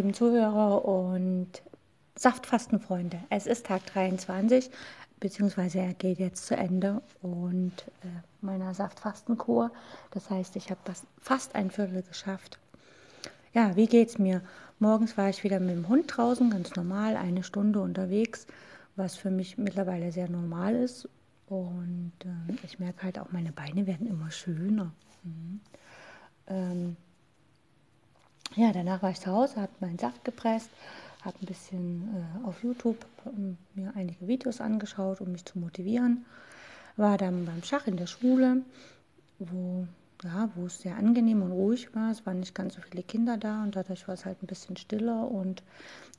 Lieben Zuhörer und Saftfastenfreunde. Es ist Tag 23, beziehungsweise er geht jetzt zu Ende und äh, meiner Saftfastenkur. Das heißt, ich habe fast ein Viertel geschafft. Ja, wie geht's mir? Morgens war ich wieder mit dem Hund draußen, ganz normal, eine Stunde unterwegs, was für mich mittlerweile sehr normal ist. Und äh, ich merke halt auch, meine Beine werden immer schöner. Mhm. Ähm, ja, danach war ich zu Hause, habe meinen Saft gepresst, habe ein bisschen äh, auf YouTube äh, mir einige Videos angeschaut, um mich zu motivieren. War dann beim Schach in der Schule, wo, ja, wo es sehr angenehm und ruhig war. Es waren nicht ganz so viele Kinder da und dadurch war es halt ein bisschen stiller und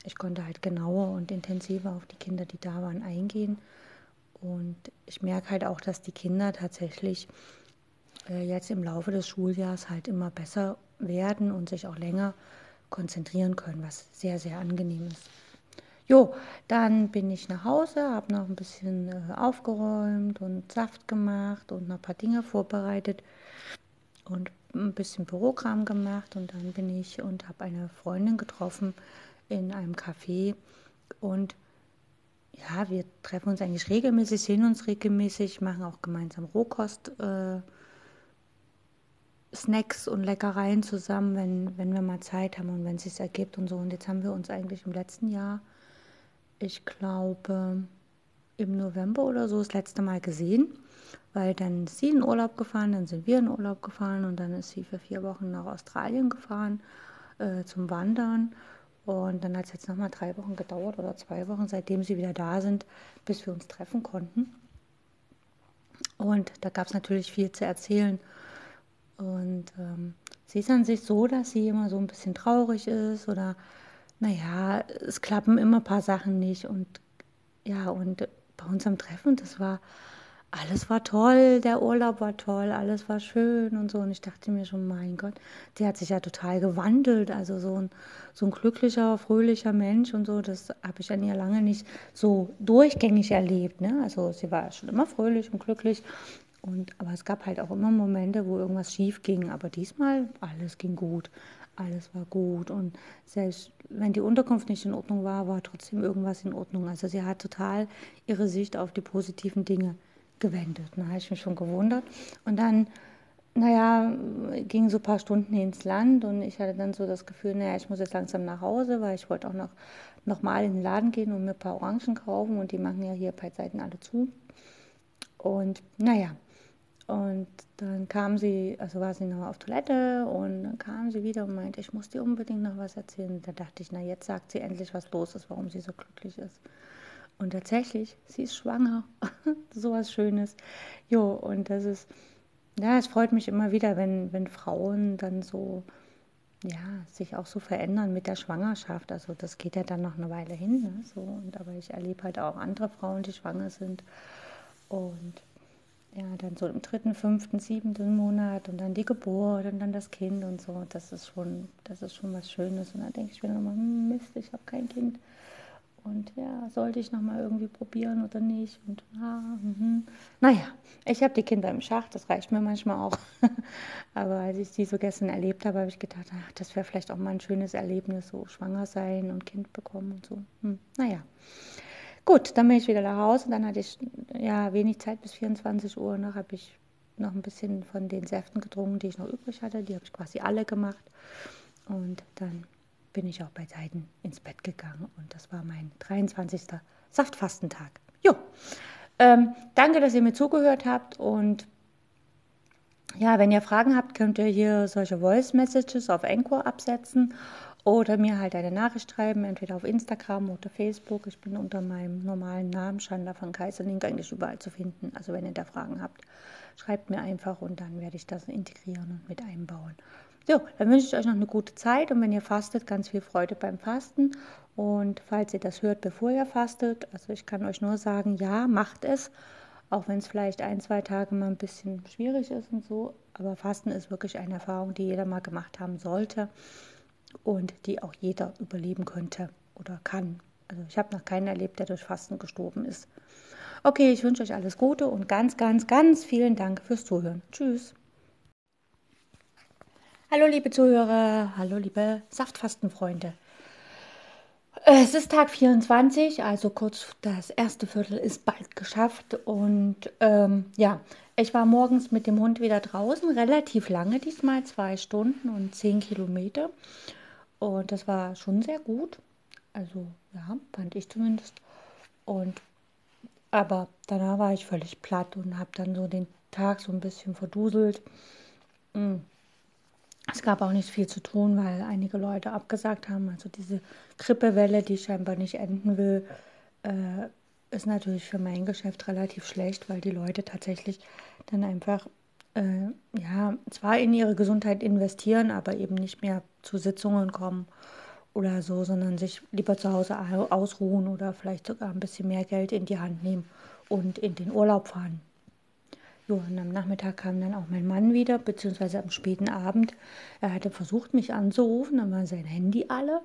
ich konnte halt genauer und intensiver auf die Kinder, die da waren, eingehen. Und ich merke halt auch, dass die Kinder tatsächlich äh, jetzt im Laufe des Schuljahres halt immer besser werden und sich auch länger konzentrieren können, was sehr, sehr angenehm ist. Jo, dann bin ich nach Hause, habe noch ein bisschen äh, aufgeräumt und Saft gemacht und noch ein paar Dinge vorbereitet und ein bisschen Bürokram gemacht und dann bin ich und habe eine Freundin getroffen in einem Café und ja, wir treffen uns eigentlich regelmäßig, sehen uns regelmäßig, machen auch gemeinsam Rohkost. Äh, Snacks und Leckereien zusammen, wenn, wenn wir mal Zeit haben und wenn es sich ergibt und so. Und jetzt haben wir uns eigentlich im letzten Jahr, ich glaube im November oder so, das letzte Mal gesehen, weil dann ist sie in Urlaub gefahren, dann sind wir in Urlaub gefahren und dann ist sie für vier Wochen nach Australien gefahren äh, zum Wandern. Und dann hat es jetzt nochmal drei Wochen gedauert oder zwei Wochen, seitdem sie wieder da sind, bis wir uns treffen konnten. Und da gab es natürlich viel zu erzählen. Und ähm, sie ist an sich so, dass sie immer so ein bisschen traurig ist oder, naja, es klappen immer ein paar Sachen nicht. Und ja, und bei unserem Treffen, das war, alles war toll, der Urlaub war toll, alles war schön und so. Und ich dachte mir schon, mein Gott, die hat sich ja total gewandelt. Also so ein, so ein glücklicher, fröhlicher Mensch und so, das habe ich an ihr lange nicht so durchgängig erlebt. Ne? Also sie war schon immer fröhlich und glücklich. Und, aber es gab halt auch immer Momente, wo irgendwas schief ging. Aber diesmal, alles ging gut. Alles war gut. Und selbst wenn die Unterkunft nicht in Ordnung war, war trotzdem irgendwas in Ordnung. Also sie hat total ihre Sicht auf die positiven Dinge gewendet. Da habe ich mich schon gewundert. Und dann, naja, gingen so ein paar Stunden ins Land und ich hatte dann so das Gefühl, naja, ich muss jetzt langsam nach Hause, weil ich wollte auch noch, noch mal in den Laden gehen und mir ein paar Orangen kaufen und die machen ja hier bei Seiten alle zu. Und naja, und dann kam sie, also war sie noch auf Toilette und dann kam sie wieder und meinte, ich muss dir unbedingt noch was erzählen. Da dachte ich, na jetzt sagt sie endlich, was los ist, warum sie so glücklich ist. Und tatsächlich, sie ist schwanger. so was Schönes. Jo, und das ist, ja, es freut mich immer wieder, wenn, wenn Frauen dann so, ja, sich auch so verändern mit der Schwangerschaft. Also das geht ja dann noch eine Weile hin. Ne? So, und, aber ich erlebe halt auch andere Frauen, die schwanger sind. Und ja, dann so im dritten, fünften, siebten Monat und dann die Geburt und dann das Kind und so. Das ist schon, das ist schon was Schönes. Und dann denke ich mir nochmal, hm, Mist, ich habe kein Kind. Und ja, sollte ich nochmal irgendwie probieren oder nicht? Und ah, mh. naja, ich habe die Kinder im Schach, das reicht mir manchmal auch. Aber als ich sie so gestern erlebt habe, habe ich gedacht, ach, das wäre vielleicht auch mal ein schönes Erlebnis, so schwanger sein und Kind bekommen und so. Hm, naja. Gut, dann bin ich wieder nach Hause. Dann hatte ich ja wenig Zeit bis 24 Uhr. Noch habe ich noch ein bisschen von den Säften getrunken, die ich noch übrig hatte. Die habe ich quasi alle gemacht. Und dann bin ich auch bei Seiten ins Bett gegangen. Und das war mein 23. Saftfastentag. Jo, ähm, danke, dass ihr mir zugehört habt. Und ja, wenn ihr Fragen habt, könnt ihr hier solche Voice Messages auf Anchor absetzen oder mir halt eine Nachricht schreiben, entweder auf Instagram oder Facebook. Ich bin unter meinem normalen Namen, Schanda von Kaiserlink, eigentlich überall zu finden. Also wenn ihr da Fragen habt, schreibt mir einfach und dann werde ich das integrieren und mit einbauen. So, dann wünsche ich euch noch eine gute Zeit und wenn ihr fastet, ganz viel Freude beim Fasten. Und falls ihr das hört, bevor ihr fastet, also ich kann euch nur sagen, ja, macht es, auch wenn es vielleicht ein, zwei Tage mal ein bisschen schwierig ist und so. Aber Fasten ist wirklich eine Erfahrung, die jeder mal gemacht haben sollte und die auch jeder überleben könnte oder kann. Also ich habe noch keinen erlebt, der durch Fasten gestorben ist. Okay, ich wünsche euch alles Gute und ganz, ganz, ganz vielen Dank fürs Zuhören. Tschüss. Hallo liebe Zuhörer, hallo liebe Saftfastenfreunde. Es ist Tag 24, also kurz das erste Viertel ist bald geschafft. Und ähm, ja, ich war morgens mit dem Hund wieder draußen, relativ lange diesmal, zwei Stunden und zehn Kilometer. Und das war schon sehr gut. Also ja, fand ich zumindest. Und aber danach war ich völlig platt und habe dann so den Tag so ein bisschen verduselt. Mm. Es gab auch nicht viel zu tun, weil einige Leute abgesagt haben. Also diese Grippewelle, die scheinbar nicht enden will, äh, ist natürlich für mein Geschäft relativ schlecht, weil die Leute tatsächlich dann einfach, äh, ja, zwar in ihre Gesundheit investieren, aber eben nicht mehr zu Sitzungen kommen oder so, sondern sich lieber zu Hause ausruhen oder vielleicht sogar ein bisschen mehr Geld in die Hand nehmen und in den Urlaub fahren. Jo, und am Nachmittag kam dann auch mein Mann wieder, beziehungsweise am späten Abend. Er hatte versucht, mich anzurufen, dann war sein Handy alle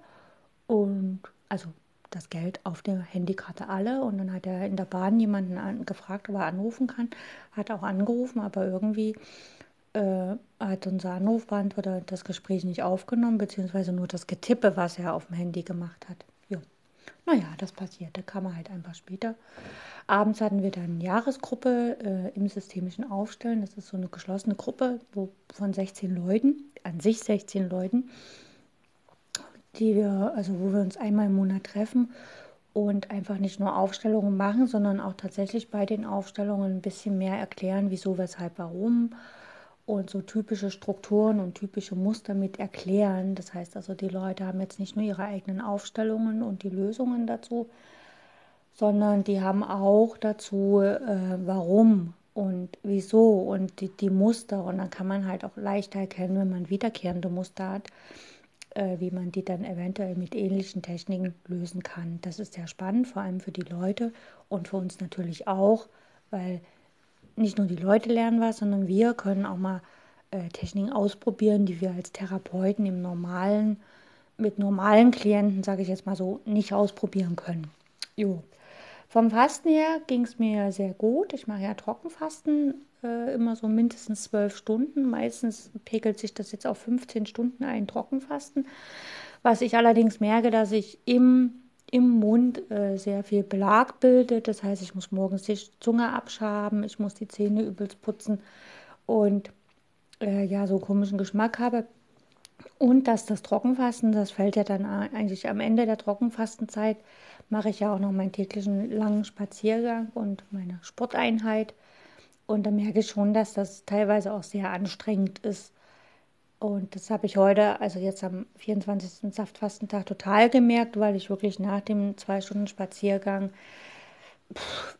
und also das Geld auf der Handykarte alle und dann hat er in der Bahn jemanden an, gefragt, ob er anrufen kann. Hat auch angerufen, aber irgendwie äh, hat unser Anrufbeantworter das Gespräch nicht aufgenommen, beziehungsweise nur das Getippe, was er auf dem Handy gemacht hat. Jo. Naja, das passierte, kam er halt einfach später. Abends hatten wir dann Jahresgruppe äh, im systemischen Aufstellen. Das ist so eine geschlossene Gruppe wo, von 16 Leuten, an sich 16 Leuten, die wir, also wo wir uns einmal im Monat treffen und einfach nicht nur Aufstellungen machen, sondern auch tatsächlich bei den Aufstellungen ein bisschen mehr erklären, wieso, weshalb, warum und so typische Strukturen und typische Muster mit erklären. Das heißt also, die Leute haben jetzt nicht nur ihre eigenen Aufstellungen und die Lösungen dazu, sondern die haben auch dazu, äh, warum und wieso und die, die, Muster. Und dann kann man halt auch leichter erkennen, wenn man wiederkehrende Muster hat, äh, wie man die dann eventuell mit ähnlichen Techniken lösen kann. Das ist sehr spannend, vor allem für die Leute und für uns natürlich auch, weil nicht nur die Leute lernen was, sondern wir können auch mal äh, Techniken ausprobieren, die wir als Therapeuten im normalen, mit normalen Klienten, sage ich jetzt mal so, nicht ausprobieren können. Jo. Vom Fasten her ging es mir sehr gut. Ich mache ja Trockenfasten äh, immer so mindestens zwölf Stunden. Meistens pegelt sich das jetzt auf 15 Stunden ein Trockenfasten. Was ich allerdings merke, dass ich im, im Mund äh, sehr viel Belag bildet. Das heißt, ich muss morgens die Zunge abschaben, ich muss die Zähne übelst putzen und äh, ja, so komischen Geschmack habe. Und dass das Trockenfasten, das fällt ja dann eigentlich am Ende der Trockenfastenzeit, mache ich ja auch noch meinen täglichen langen Spaziergang und meine Sporteinheit. Und da merke ich schon, dass das teilweise auch sehr anstrengend ist. Und das habe ich heute, also jetzt am 24. Saftfastentag, total gemerkt, weil ich wirklich nach dem zwei Stunden Spaziergang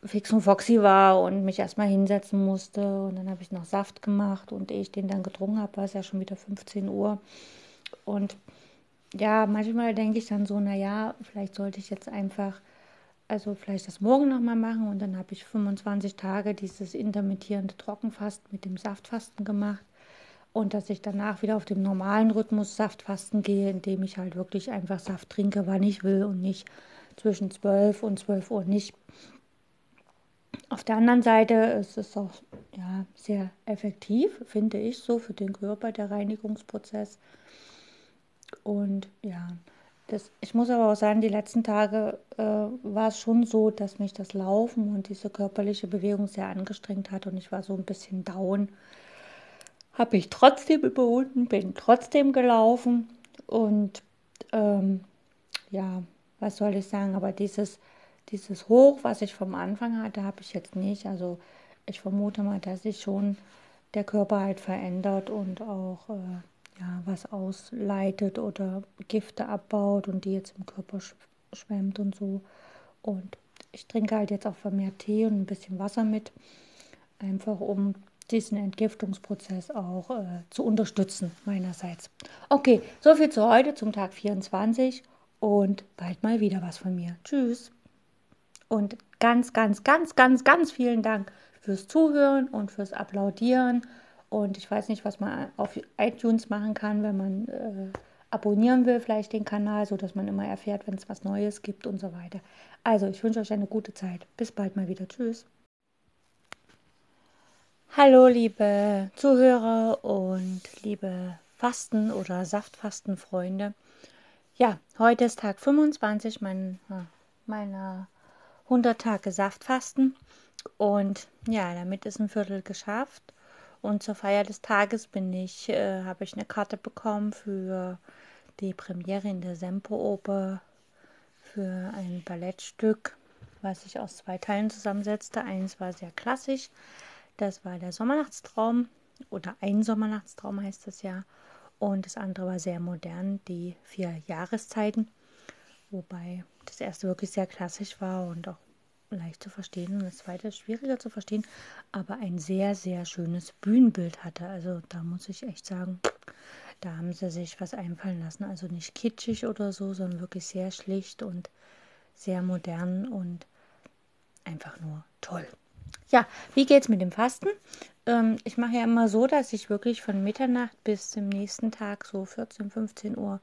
fix und foxy war und mich erstmal hinsetzen musste. Und dann habe ich noch Saft gemacht und ehe ich den dann getrunken habe, war es ja schon wieder 15 Uhr. Und ja, manchmal denke ich dann so, naja, vielleicht sollte ich jetzt einfach, also vielleicht das morgen nochmal machen und dann habe ich 25 Tage dieses intermittierende Trockenfasten mit dem Saftfasten gemacht und dass ich danach wieder auf dem normalen Rhythmus Saftfasten gehe, indem ich halt wirklich einfach Saft trinke, wann ich will und nicht zwischen 12 und 12 Uhr nicht. Auf der anderen Seite ist es auch ja, sehr effektiv, finde ich, so für den Körper, der Reinigungsprozess. Und ja, das, ich muss aber auch sagen, die letzten Tage äh, war es schon so, dass mich das Laufen und diese körperliche Bewegung sehr angestrengt hat und ich war so ein bisschen down. Habe ich trotzdem überwunden, bin trotzdem gelaufen und ähm, ja, was soll ich sagen, aber dieses, dieses Hoch, was ich vom Anfang hatte, habe ich jetzt nicht. Also ich vermute mal, dass sich schon der Körper halt verändert und auch äh, ja, was ausleitet oder Gifte abbaut und die jetzt im Körper schwemmt und so. Und ich trinke halt jetzt auch vermehrt Tee und ein bisschen Wasser mit, einfach um diesen Entgiftungsprozess auch äh, zu unterstützen meinerseits. Okay, so viel zu heute zum Tag 24 und bald mal wieder was von mir. Tschüss. Und ganz, ganz, ganz, ganz, ganz vielen Dank fürs Zuhören und fürs Applaudieren und ich weiß nicht, was man auf iTunes machen kann, wenn man äh, abonnieren will, vielleicht den Kanal, sodass man immer erfährt, wenn es was Neues gibt und so weiter. Also, ich wünsche euch eine gute Zeit. Bis bald mal wieder. Tschüss. Hallo, liebe Zuhörer und liebe Fasten oder Saftfastenfreunde. Ja, heute ist Tag 25 mein, meiner 100 Tage Saftfasten und ja, damit ist ein Viertel geschafft. Und zur Feier des Tages bin ich, äh, habe ich eine Karte bekommen für die Premiere in der Semperoper für ein Ballettstück, was sich aus zwei Teilen zusammensetzte. Eins war sehr klassisch, das war der Sommernachtstraum oder ein Sommernachtstraum heißt das ja. Und das andere war sehr modern, die vier Jahreszeiten, wobei das erste wirklich sehr klassisch war und auch leicht zu verstehen und das zweite schwieriger zu verstehen, aber ein sehr, sehr schönes Bühnenbild hatte. Also da muss ich echt sagen, da haben sie sich was einfallen lassen. Also nicht kitschig oder so, sondern wirklich sehr schlicht und sehr modern und einfach nur toll. Ja, wie geht's mit dem Fasten? Ähm, ich mache ja immer so, dass ich wirklich von Mitternacht bis zum nächsten Tag so 14, 15 Uhr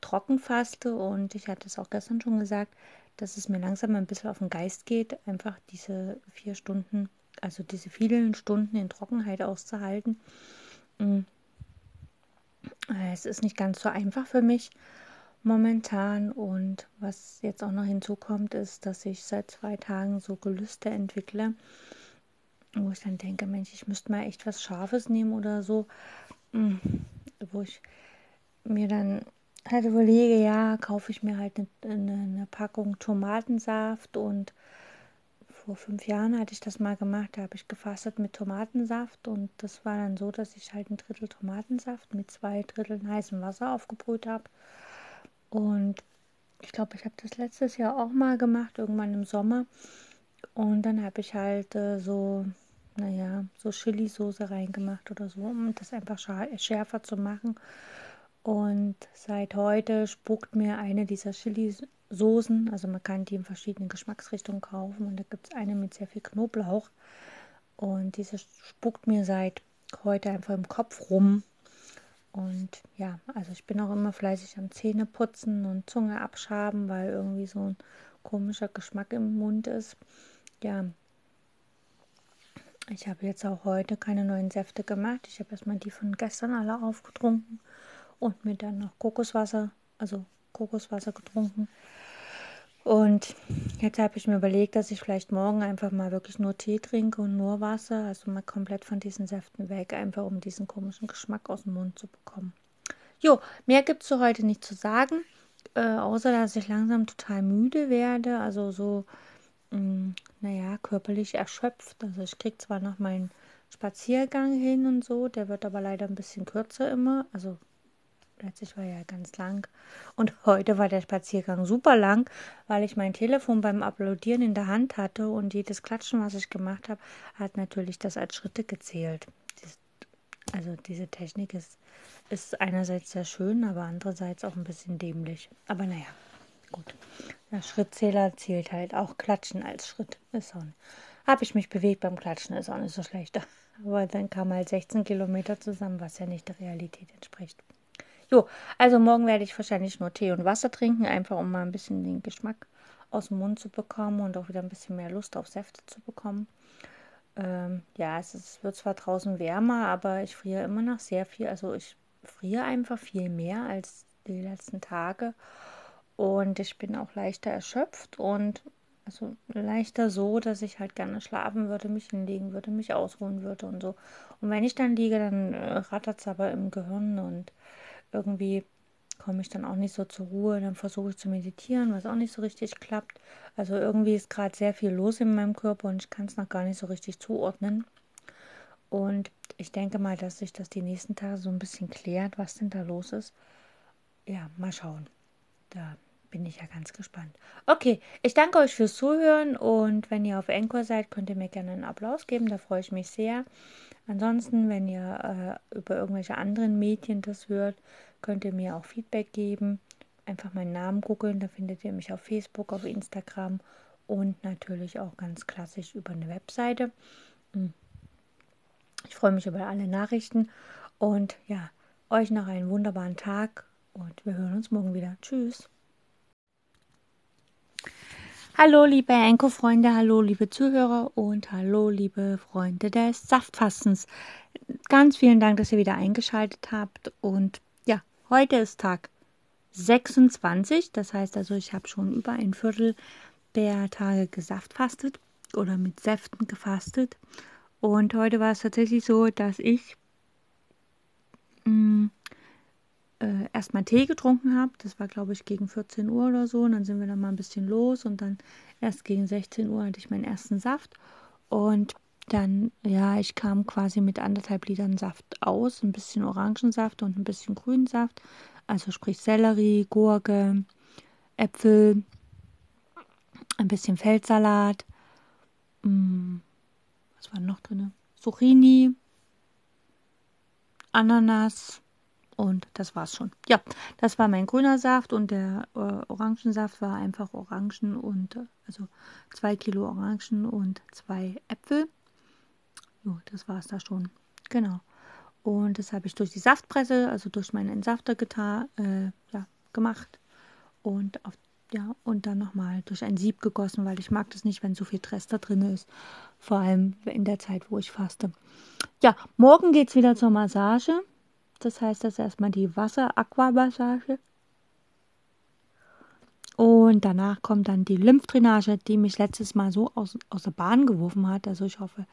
trocken faste und ich hatte es auch gestern schon gesagt, dass es mir langsam ein bisschen auf den Geist geht, einfach diese vier Stunden, also diese vielen Stunden in Trockenheit auszuhalten. Mm. Es ist nicht ganz so einfach für mich momentan und was jetzt auch noch hinzukommt, ist, dass ich seit zwei Tagen so Gelüste entwickle, wo ich dann denke, Mensch, ich müsste mal echt was Scharfes nehmen oder so, mm. wo ich mir dann halt überlege, ja, kaufe ich mir halt eine, eine, Packung Tomatensaft und vor fünf Jahren hatte ich das mal gemacht, da habe ich gefastet mit Tomatensaft und das war dann so, dass ich halt ein Drittel Tomatensaft mit zwei Dritteln heißem Wasser aufgebrüht habe und ich glaube, ich habe das letztes Jahr auch mal gemacht, irgendwann im Sommer und dann habe ich halt äh, so naja, so Chili-Soße reingemacht oder so, um das einfach schärfer zu machen. Und seit heute spuckt mir eine dieser Chili-Soßen, also man kann die in verschiedenen Geschmacksrichtungen kaufen und da gibt es eine mit sehr viel Knoblauch. Und diese spuckt mir seit heute einfach im Kopf rum. Und ja, also ich bin auch immer fleißig am Zähneputzen und Zunge abschaben, weil irgendwie so ein komischer Geschmack im Mund ist. Ja, ich habe jetzt auch heute keine neuen Säfte gemacht. Ich habe erstmal die von gestern alle aufgetrunken und mir dann noch Kokoswasser, also Kokoswasser getrunken. Und jetzt habe ich mir überlegt, dass ich vielleicht morgen einfach mal wirklich nur Tee trinke und nur Wasser, also mal komplett von diesen Säften weg, einfach um diesen komischen Geschmack aus dem Mund zu bekommen. Jo, mehr gibt es für heute nicht zu sagen, äh, außer dass ich langsam total müde werde, also so, mh, mm, naja, körperlich erschöpft. Also ich kriege zwar noch meinen Spaziergang hin und so, der wird aber leider ein bisschen kürzer immer, also Letztlich war ja ganz lang. Und heute war der Spaziergang super lang, weil ich mein Telefon beim Applaudieren in der Hand hatte und jedes Klatschen, was ich gemacht habe, hat natürlich das als Schritte gezählt. Also diese Technik ist, ist einerseits sehr schön, aber andererseits auch ein bisschen dämlich. Aber naja, gut. Der Schrittzähler zählt halt auch Klatschen als Schritt. Ist auch Habe ich mich bewegt beim Klatschen, ist auch nicht so schlecht. Aber dann kam halt 16 Kilometer zusammen, was ja nicht der Realität entspricht. Jo, also morgen werde ich wahrscheinlich nur Tee und Wasser trinken, einfach um mal ein bisschen den Geschmack aus dem Mund zu bekommen und auch wieder ein bisschen mehr Lust auf Säfte zu bekommen. Ähm, ja, es, ist, wird zwar draußen wärmer, aber ich friere immer noch sehr viel. Also ich friere einfach viel mehr als die letzten Tage. Und ich bin auch leichter erschöpft und also leichter so, dass ich halt gerne schlafen würde, mich hinlegen würde, mich ausruhen würde und so. Und wenn ich dann liege, dann äh, rattert es aber im Gehirn und irgendwie komme ich dann auch nicht so zur Ruhe. Dann versuche ich zu meditieren, was auch nicht so richtig klappt. Also irgendwie ist gerade sehr viel los in meinem Körper und ich kann es noch gar nicht so richtig zuordnen. Und ich denke mal, dass sich das die nächsten Tage so ein bisschen klärt, was denn da los ist. Ja, mal schauen. Da bin ich ja ganz gespannt. Okay, ich danke euch fürs Zuhören und wenn ihr auf Encore seid, könnt ihr mir gerne einen Applaus geben, da freue ich mich sehr. Ansonsten, wenn ihr äh, über irgendwelche anderen Medien das hört, könnt ihr mir auch Feedback geben. Einfach meinen Namen googeln, da findet ihr mich auf Facebook, auf Instagram und natürlich auch ganz klassisch über eine Webseite. Hm. Ich freue mich über alle Nachrichten und ja, euch noch einen wunderbaren Tag und wir hören uns morgen wieder. Tschüss. Hallo liebe Enko-Freunde, hallo liebe Zuhörer und hallo liebe Freunde des Saftfastens. Ganz vielen Dank, dass ihr wieder eingeschaltet habt. Und ja, heute ist Tag 26. Das heißt also, ich habe schon über ein Viertel der Tage gesaftfastet oder mit Säften gefastet. Und heute war es tatsächlich so, dass ich mh, mm, äh, erstmal Tee getrunken habe. Das war, glaube ich, gegen 14 Uhr oder so. Und dann sind wir dann mal ein bisschen los. Und dann erst gegen 16 Uhr hatte ich meinen ersten Saft. Und dann, ja, ich kam quasi mit anderthalb Litern Saft aus. Ein bisschen Orangensaft und ein bisschen Grünsaft. Also sprich Sellerie, Gurke, Äpfel, ein bisschen Feldsalat. Hm, was war noch drin? Zucchini, Ananas, und das war's schon. Ja, das war mein grüner Saft und der äh, Orangensaft war einfach Orangen und äh, also zwei Kilo Orangen und zwei Äpfel. Jo, das war's da schon. Genau. Und das habe ich durch die Saftpresse, also durch meinen Entsafter getan, äh, ja, gemacht. Und auf, ja, und dann nochmal durch ein Sieb gegossen, weil ich mag das nicht, wenn so viel Stress da drin ist. Vor allem in der Zeit, wo ich faste. Ja, morgen geht es wieder zur Massage. Das heißt, das ist erstmal die Wasser-Aquamassage. Und danach kommt dann die Lymphdrainage, die mich letztes Mal so aus, aus der Bahn geworfen hat. Also ich hoffe,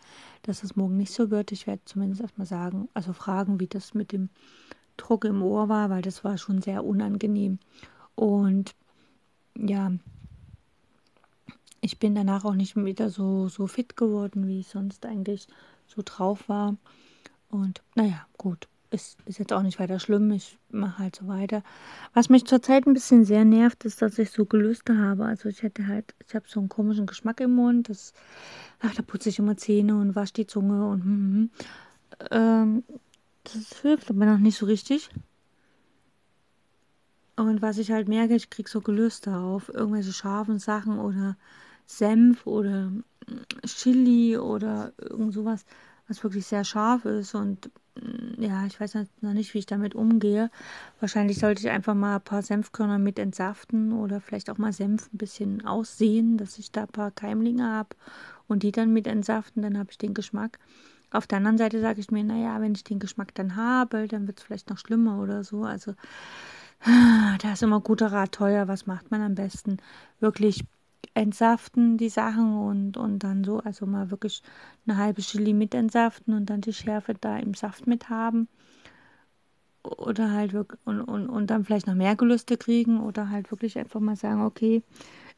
dass es morgen nicht so wird. Ich werde zumindest erstmal sagen, also fragen, wie das mit dem Druck im Ohr war, weil das war schon sehr unangenehm. Und ja, ich bin danach auch nicht wieder so, so fit geworden, wie ich sonst eigentlich so drauf war. Und naja, gut ist, ist jetzt auch nicht weiter schlimm. Ich mache halt so weiter. Was mich zurzeit ein bisschen sehr nervt, ist, dass ich so Gelüste habe. Also ich hätte halt, ich habe so einen komischen Geschmack im Mund. Das, ach, da putze ich immer Zähne und wasche die Zunge und hm, hm, hm. Ähm, das hilft aber noch nicht so richtig. Und was ich halt merke, ich kriege so Gelüste auf irgendwelche scharfen Sachen oder Senf oder Chili oder irgend sowas, was wirklich sehr scharf ist und ja, ich weiß noch nicht, wie ich damit umgehe. Wahrscheinlich sollte ich einfach mal ein paar Senfkörner mit entsaften oder vielleicht auch mal Senf ein bisschen aussehen, dass ich da ein paar Keimlinge habe und die dann mit entsaften, dann habe ich den Geschmack. Auf der anderen Seite sage ich mir, naja, wenn ich den Geschmack dann habe, dann wird es vielleicht noch schlimmer oder so. Also da ist immer guter Rat teuer. Was macht man am besten? Wirklich entsaften die Sachen und, und dann so, also mal wirklich eine halbe Chili mit entsaften und dann die Schärfe da im Saft mit haben. Oder halt wirklich, und, und, und dann vielleicht noch mehr Gelüste kriegen oder halt wirklich einfach mal sagen, okay,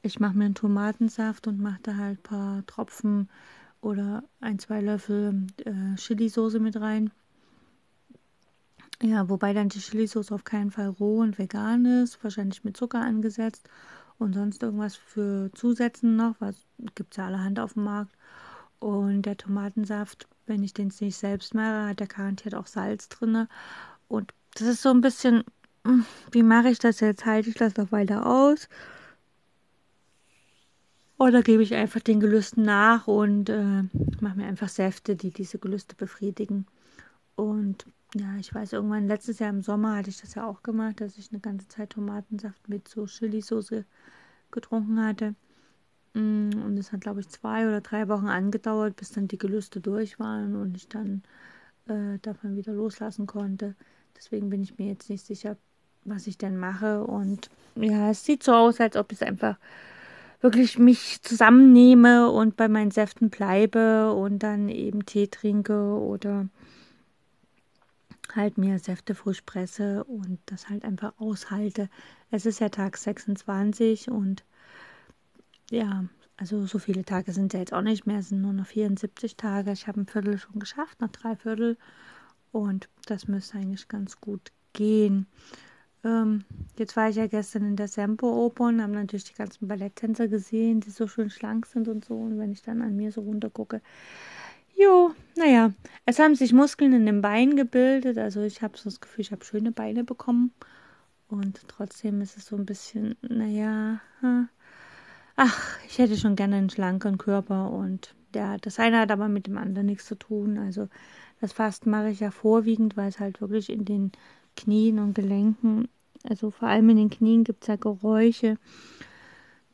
ich mache mir einen Tomatensaft und mache da halt ein paar Tropfen oder ein, zwei Löffel äh, Chili-Soße mit rein. Ja, wobei dann die Chili-Soße auf keinen Fall roh und vegan ist, wahrscheinlich mit Zucker angesetzt und sonst irgendwas für Zusätzen noch, was gibt es ja allerhand auf dem Markt. Und der Tomatensaft, wenn ich den nicht selbst mache, hat der garantiert auch Salz drin. Und das ist so ein bisschen, hm, wie mache ich das jetzt? Halte ich das noch weiter aus? Oder gebe ich einfach den Gelüsten nach und äh, mache mir einfach Säfte, die diese Gelüste befriedigen. Und ja, ich weiß, irgendwann letztes Jahr im Sommer hatte ich das ja auch gemacht, dass ich eine ganze Zeit Tomatensaft mit so Chili-Soße getrunken hatte. Mm, und es hat, glaube ich, zwei oder drei Wochen angedauert, bis dann die Gelüste durch waren und ich dann äh, davon wieder loslassen konnte. Deswegen bin ich mir jetzt nicht sicher, was ich denn mache. Und ja, es sieht so aus, als ob ich einfach wirklich mich zusammennehme und bei meinen Säften bleibe und dann eben Tee trinke oder halt mir Säfte frisch presse und das halt einfach aushalte. Es ist ja Tag 26 und ja, also so viele Tage sind ja jetzt auch nicht mehr, es sind nur noch 74 Tage. Ich habe ein Viertel schon geschafft, noch drei Viertel und das müsste eigentlich ganz gut gehen. Ähm, jetzt war ich ja gestern in der Sempo-Oper und habe natürlich die ganzen Balletttänzer gesehen, die so schön schlank sind und so. Und wenn ich dann an mir so runter gucke, Jo, naja, es haben sich Muskeln in den Beinen gebildet. Also ich habe so das Gefühl, ich habe schöne Beine bekommen. Und trotzdem ist es so ein bisschen, naja, ach, ich hätte schon gerne einen schlanken Körper. Und ja, das eine hat aber mit dem anderen nichts zu tun. Also das Fasten mache ich ja vorwiegend, weil es halt wirklich in den Knien und Gelenken, also vor allem in den Knien gibt es ja Geräusche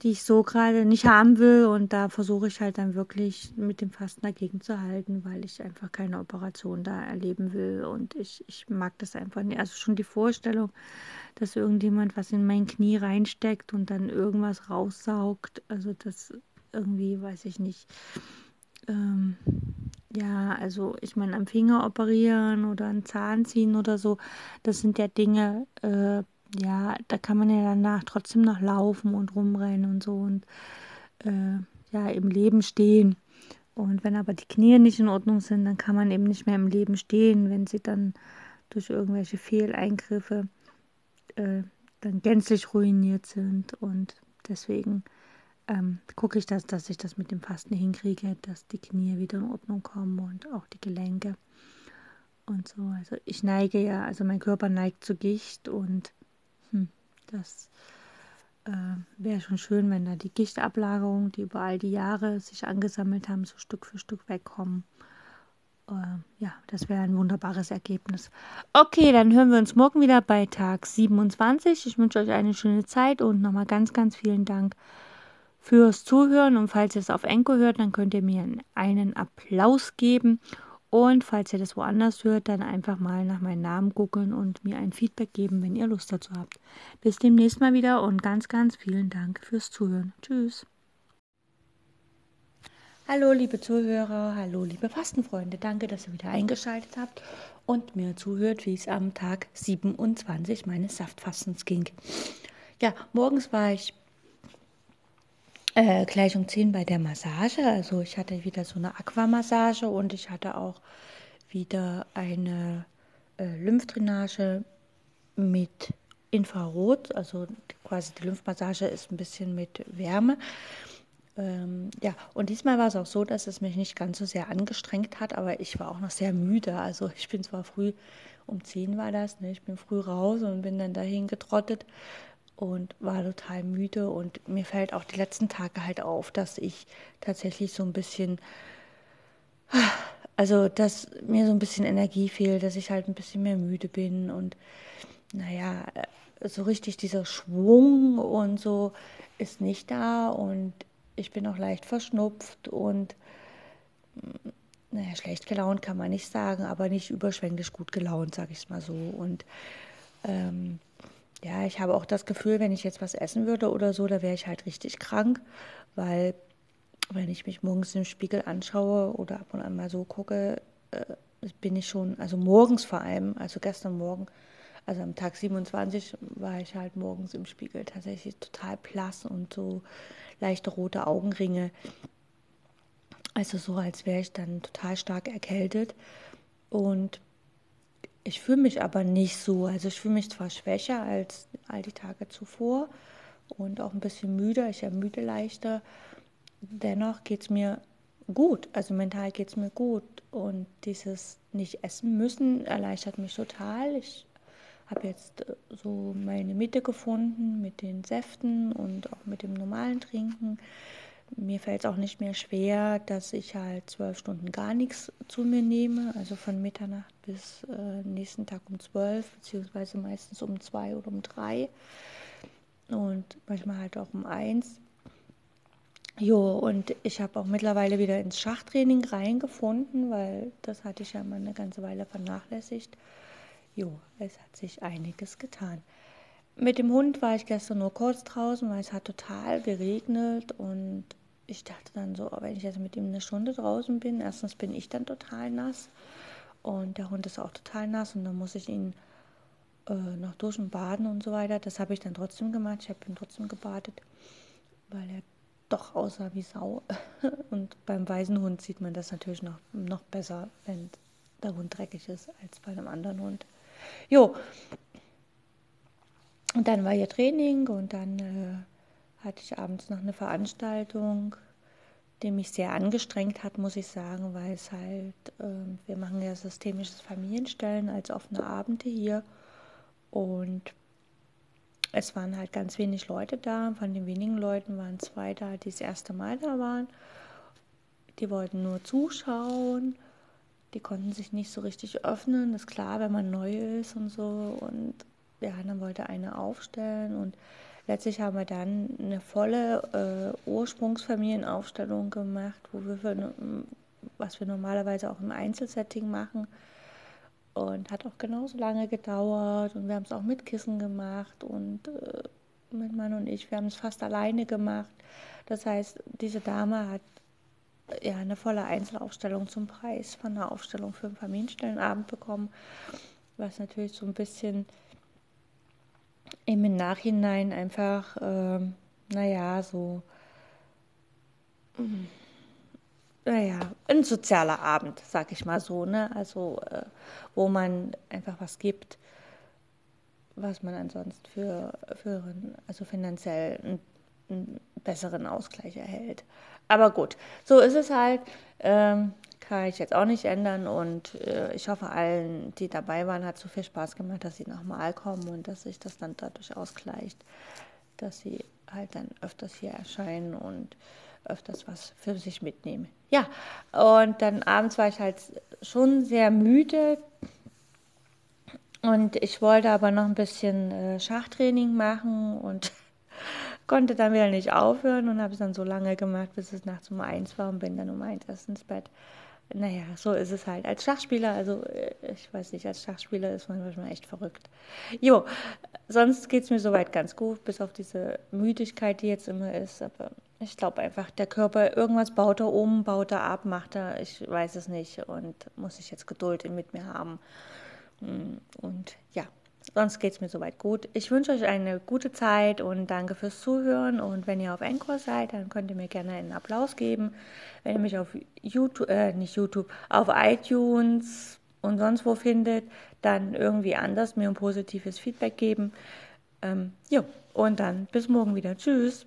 die ich so gerade nicht haben will. Und da versuche ich halt dann wirklich mit dem Fasten dagegen zu halten, weil ich einfach keine Operation da erleben will. Und ich, ich mag das einfach nicht. Also schon die Vorstellung, dass irgendjemand was in mein Knie reinsteckt und dann irgendwas raussaugt. Also das irgendwie, weiß ich nicht. Ähm, ja, also ich meine, am Finger operieren oder einen Zahn ziehen oder so, das sind ja Dinge, äh, ja, da kann man ja danach trotzdem noch laufen und rumrennen und so und äh, ja, im Leben stehen. Und wenn aber die Knie nicht in Ordnung sind, dann kann man eben nicht mehr im Leben stehen, wenn sie dann durch irgendwelche Fehleingriffe äh, dann gänzlich ruiniert sind. Und deswegen ähm, gucke ich, dass, dass ich das mit dem Fasten hinkriege, dass die Knie wieder in Ordnung kommen und auch die Gelenke und so. Also ich neige ja, also mein Körper neigt zu Gicht und das äh, wäre schon schön, wenn da die Gichtablagerungen, die über all die Jahre sich angesammelt haben, so Stück für Stück wegkommen. Äh, ja, das wäre ein wunderbares Ergebnis. Okay, dann hören wir uns morgen wieder bei Tag 27. Ich wünsche euch eine schöne Zeit und nochmal ganz, ganz vielen Dank fürs Zuhören. Und falls ihr es auf Enko hört, dann könnt ihr mir einen Applaus geben. Und falls ihr das woanders hört, dann einfach mal nach meinem Namen googeln und mir ein Feedback geben, wenn ihr Lust dazu habt. Bis demnächst mal wieder und ganz, ganz vielen Dank fürs Zuhören. Tschüss. Hallo liebe Zuhörer, hallo liebe Fastenfreunde, danke, dass ihr wieder eingeschaltet habt und mir zuhört, wie es am Tag 27 meines Saftfastens ging. Ja, morgens war ich äh, gleich um 10 bei der Massage. Also ich hatte wieder so eine Aquamassage und ich hatte auch wieder eine äh, Lymphdrainage mit Infrarot. Also quasi die Lymphmassage ist ein bisschen mit Wärme. Ähm, ja, und diesmal war es auch so, dass es mich nicht ganz so sehr angestrengt hat, aber ich war auch noch sehr müde. Also ich bin zwar früh, um 10 war das, ne? ich bin früh raus und bin dann dahin getrottet und war total müde. Und mir fällt auch die letzten Tage halt auf, dass ich tatsächlich so ein bisschen, also dass mir so ein bisschen Energie fehlt, dass ich halt ein bisschen mehr müde bin und naja, so richtig dieser Schwung und so ist nicht da und ich bin auch leicht verschnupft und naja, schlecht gelaunt kann man nicht sagen, aber nicht überschwänglich gut gelaunt, sage ich es mal so. Und ähm, ja, ich habe auch das Gefühl, wenn ich jetzt was essen würde oder so, da wäre ich halt richtig krank, weil wenn ich mich morgens im Spiegel anschaue oder ab und an mal so gucke, äh, bin ich schon, also morgens vor allem, also gestern Morgen, also am Tag 27 war ich halt morgens im Spiegel tatsächlich total blass und so leichte rote Augenringe. Also so, als wäre ich dann total stark erkältet. Und ich fühle mich aber nicht so. Also ich fühle mich zwar schwächer als all die Tage zuvor und auch ein bisschen müde. Ich ermüde leichter. Dennoch geht es mir gut. Also mental geht es mir gut. Und dieses nicht essen müssen erleichtert mich total. Ich habe jetzt äh, so meine Mitte gefunden mit den Säften und auch mit dem normalen Trinken mir fällt es auch nicht mehr schwer, dass ich halt zwölf Stunden gar nichts zu mir nehme, also von Mitternacht bis äh, nächsten Tag um zwölf, beziehungsweise meistens um zwei oder um drei und manchmal halt auch um eins. Jo, und ich habe auch mittlerweile wieder ins Schachtraining reingefunden, weil das hatte ich ja mal eine ganze Weile vernachlässigt. Jo, es hat sich einiges getan. Mit dem Hund war ich gestern nur kurz draußen, weil es hat total geregnet und ich dachte dann so, wenn ich jetzt mit ihm eine Stunde draußen bin, erstens bin ich dann total nass und der Hund ist auch total nass und dann muss ich ihn äh, noch duschen, baden und so weiter. Das habe ich dann trotzdem gemacht. Ich habe ihn trotzdem gebadet, weil er doch aussah wie Sau. Und beim weißen Hund sieht man das natürlich noch, noch besser, wenn der Hund dreckig ist, als bei einem anderen Hund. Jo, und dann war hier Training und dann äh, hatte ich abends noch eine Veranstaltung, die mich sehr angestrengt hat, muss ich sagen, weil es halt, äh, wir machen ja systemisches Familienstellen als offene Abende hier und es waren halt ganz wenig Leute da. Von den wenigen Leuten waren zwei da, die das erste Mal da waren. Die wollten nur zuschauen. Die konnten sich nicht so richtig öffnen. Das ist klar, wenn man neu ist und so. Und ja, dann wollte eine aufstellen und letztlich haben wir dann eine volle äh, Ursprungsfamilienaufstellung gemacht, wo wir was wir normalerweise auch im Einzelsetting machen. Und hat auch genauso lange gedauert und wir haben es auch mit Kissen gemacht und äh, mit Mann und ich, wir haben es fast alleine gemacht. Das heißt, diese Dame hat ja eine volle Einzelaufstellung zum Preis von einer Aufstellung für einen Familienstellenabend bekommen, was natürlich so ein bisschen im Nachhinein einfach, ähm, naja, so, mm, naja, ein sozialer Abend, sag ich mal so, ne? Also, äh, wo man einfach was gibt, was man ansonsten für, für also finanziell einen, einen besseren Ausgleich erhält. Aber gut, so ist es halt. Ähm, kann ich jetzt auch nicht ändern und äh, ich hoffe, allen, die dabei waren, hat so viel Spaß gemacht, dass sie nochmal kommen und dass sich das dann dadurch ausgleicht, dass sie halt dann öfters hier erscheinen und öfters was für sich mitnehmen. Ja, und dann abends war ich halt schon sehr müde und ich wollte aber noch ein bisschen äh, Schachtraining machen und konnte dann wieder nicht aufhören und habe es dann so lange gemacht, bis es nachts um eins war und bin dann um eins erst ins Bett. Naja, so ist es halt. Als Schachspieler, also äh, ich weiß nicht, als Schachspieler ist man manchmal echt verrückt. Jo, sonst geht es mir soweit ganz gut, bis auf diese Müdigkeit, die jetzt immer ist. Aber ich glaube einfach, der Körper, irgendwas baut er um, baut er ab, macht er, ich weiß es nicht und muss ich jetzt Geduld mit mir haben. Hm, und ja, Sonst geht es mir soweit gut. Ich wünsche euch eine gute Zeit und danke fürs Zuhören. Und wenn ihr auf Encore seid, dann könnt ihr mir gerne einen Applaus geben. Wenn ihr mich auf YouTube, äh, nicht YouTube, auf iTunes und sonst wo findet, dann irgendwie anders mir ein positives Feedback geben. Ähm, jo, und dann bis morgen wieder. Tschüss.